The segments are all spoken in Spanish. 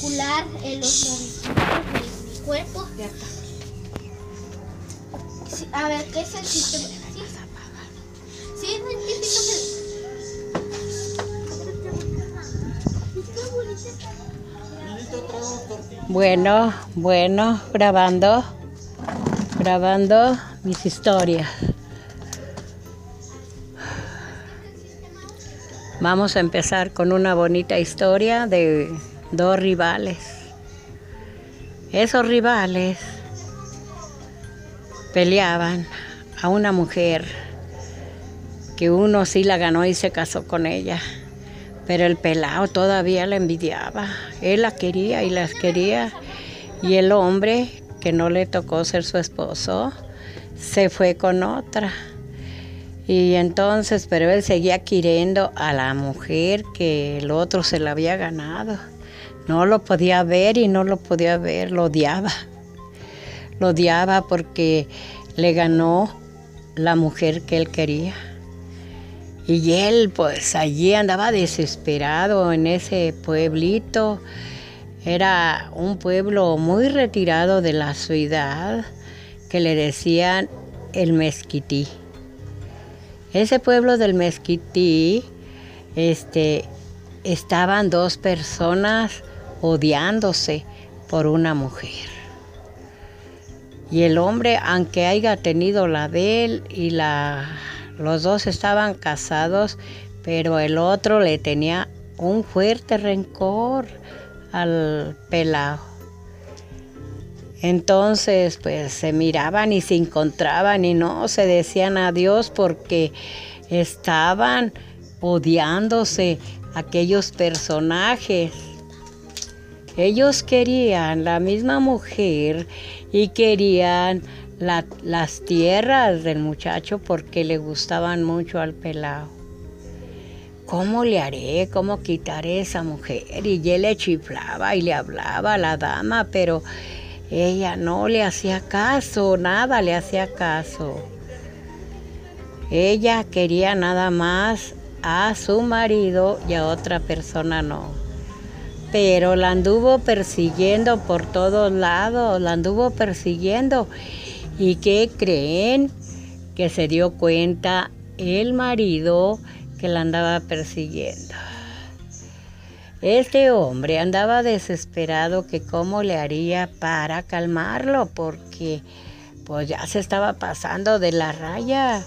calcular en los movimientos de mi cuerpo. Sí, a ver, ¿qué es el sistema? Sí, sí científicos. Bueno, bueno, grabando, grabando mis historias. Vamos a empezar con una bonita historia de dos rivales. Esos rivales peleaban a una mujer que uno sí la ganó y se casó con ella. Pero el pelado todavía la envidiaba. Él la quería y las quería. Y el hombre, que no le tocó ser su esposo, se fue con otra. Y entonces, pero él seguía queriendo a la mujer que el otro se la había ganado. No lo podía ver y no lo podía ver, lo odiaba. Lo odiaba porque le ganó la mujer que él quería. Y él pues allí andaba desesperado en ese pueblito. Era un pueblo muy retirado de la ciudad que le decían el Mezquití. Ese pueblo del Mezquití, este, estaban dos personas odiándose por una mujer. Y el hombre, aunque haya tenido la de él y la los dos estaban casados, pero el otro le tenía un fuerte rencor al pelado. Entonces, pues se miraban y se encontraban y no se decían adiós porque estaban odiándose aquellos personajes. Ellos querían la misma mujer y querían las tierras del muchacho porque le gustaban mucho al pelado. ¿Cómo le haré? ¿Cómo quitaré esa mujer? Y él le chiflaba y le hablaba a la dama, pero ella no le hacía caso, nada le hacía caso. Ella quería nada más a su marido y a otra persona no. Pero la anduvo persiguiendo por todos lados, la anduvo persiguiendo ¿Y qué creen? Que se dio cuenta el marido que la andaba persiguiendo. Este hombre andaba desesperado que cómo le haría para calmarlo porque pues ya se estaba pasando de la raya.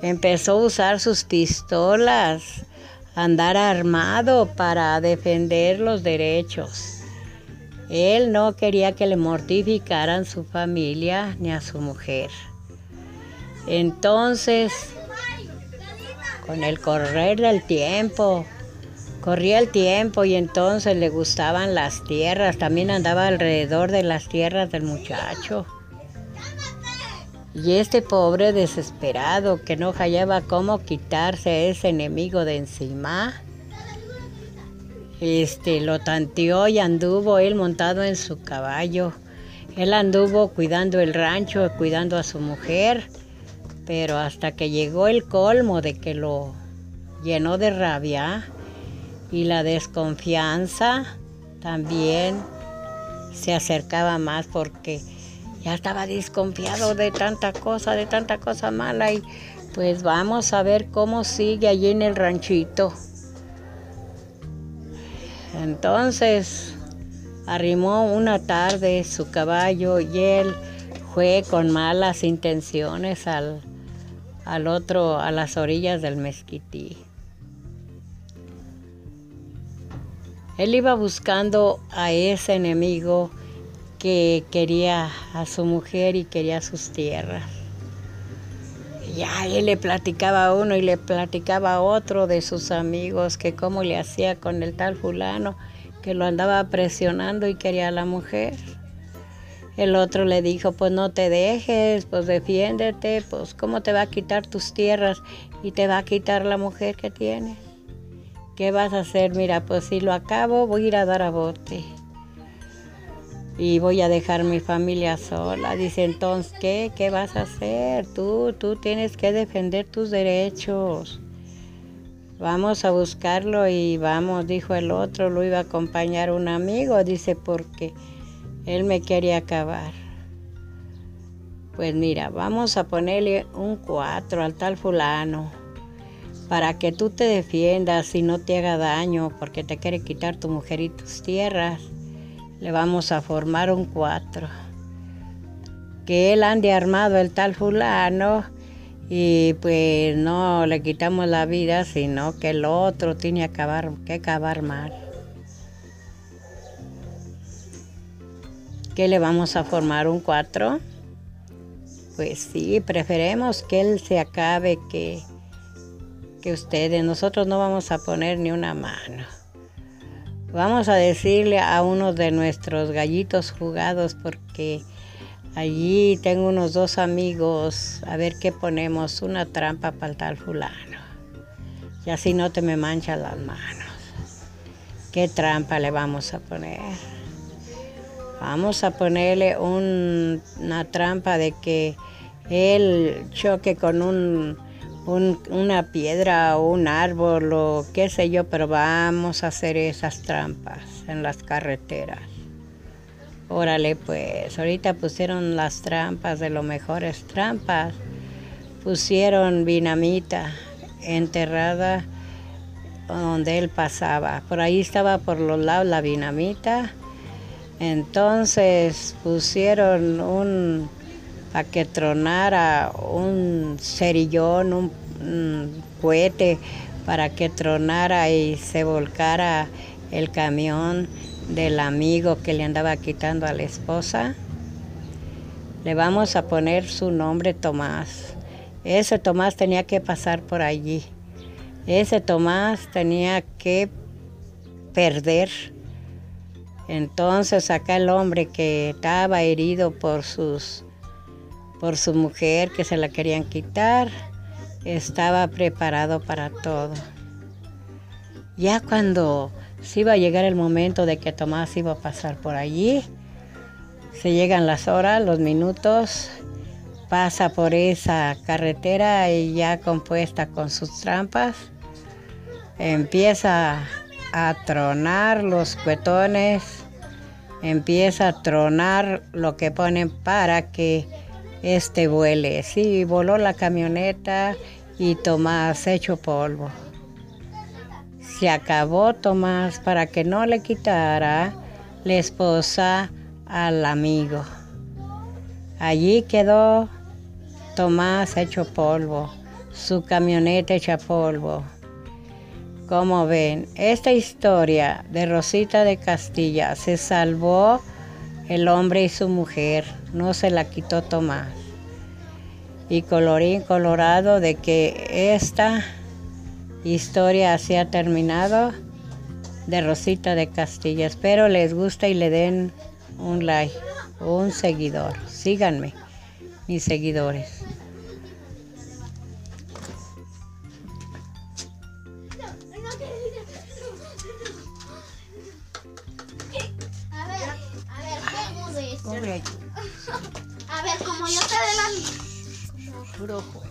Empezó a usar sus pistolas, andar armado para defender los derechos. Él no quería que le mortificaran su familia ni a su mujer. Entonces, con el correr del tiempo, corría el tiempo y entonces le gustaban las tierras, también andaba alrededor de las tierras del muchacho. Y este pobre desesperado que no hallaba cómo quitarse a ese enemigo de encima, este, lo tanteó y anduvo él montado en su caballo. Él anduvo cuidando el rancho, cuidando a su mujer, pero hasta que llegó el colmo de que lo llenó de rabia y la desconfianza también se acercaba más porque ya estaba desconfiado de tanta cosa, de tanta cosa mala y pues vamos a ver cómo sigue allí en el ranchito. Entonces arrimó una tarde su caballo y él fue con malas intenciones al, al otro, a las orillas del mezquití. Él iba buscando a ese enemigo que quería a su mujer y quería sus tierras. Ya él le platicaba a uno y le platicaba a otro de sus amigos que cómo le hacía con el tal fulano que lo andaba presionando y quería a la mujer. El otro le dijo, pues no te dejes, pues defiéndete, pues cómo te va a quitar tus tierras y te va a quitar la mujer que tienes. ¿Qué vas a hacer? Mira, pues si lo acabo voy a ir a dar a bote y voy a dejar mi familia sola. Dice, entonces, ¿qué? ¿Qué vas a hacer? Tú, tú tienes que defender tus derechos. Vamos a buscarlo y vamos, dijo el otro, lo iba a acompañar un amigo, dice, porque él me quería acabar. Pues mira, vamos a ponerle un 4 al tal fulano para que tú te defiendas y no te haga daño porque te quiere quitar tu mujer y tus tierras. Le vamos a formar un 4. Que él ande armado el tal fulano y pues no le quitamos la vida, sino que el otro tiene que acabar, que acabar mal. ¿Qué le vamos a formar un 4? Pues sí, preferemos que él se acabe que, que ustedes. Nosotros no vamos a poner ni una mano. Vamos a decirle a uno de nuestros gallitos jugados porque allí tengo unos dos amigos a ver qué ponemos, una trampa para tal fulano. Y así no te me manchan las manos. ¿Qué trampa le vamos a poner? Vamos a ponerle una trampa de que él choque con un, una piedra o un árbol o qué sé yo, pero vamos a hacer esas trampas en las carreteras. Órale, pues, ahorita pusieron las trampas de los mejores trampas. Pusieron dinamita enterrada donde él pasaba. Por ahí estaba por los lados la dinamita entonces pusieron un, para que tronara un cerillón, un, cohete, para que tronara y se volcara el camión del amigo que le andaba quitando a la esposa. Le vamos a poner su nombre Tomás. Ese Tomás tenía que pasar por allí. Ese Tomás tenía que perder entonces acá el hombre que estaba herido por sus por su mujer que se la querían quitar, estaba preparado para todo. Ya cuando se iba a llegar el momento de que Tomás iba a pasar por allí, se llegan las horas, los minutos, pasa por esa carretera y ya compuesta con sus trampas, empieza a tronar los cuetones, empieza a tronar lo que ponen para que este vuele. Sí, voló la camioneta y Tomás hecho polvo. Se acabó Tomás para que no le quitara la esposa al amigo. Allí quedó Tomás hecho polvo, su camioneta hecha polvo. Como ven, esta historia de Rosita de Castilla se salvó el hombre y su mujer, no se la quitó Tomás. Y colorín colorado de que esta historia se ha terminado de Rosita de Castilla. Espero les guste y le den un like un seguidor. Síganme, mis seguidores. A ver, como yo te adelanto. brujo.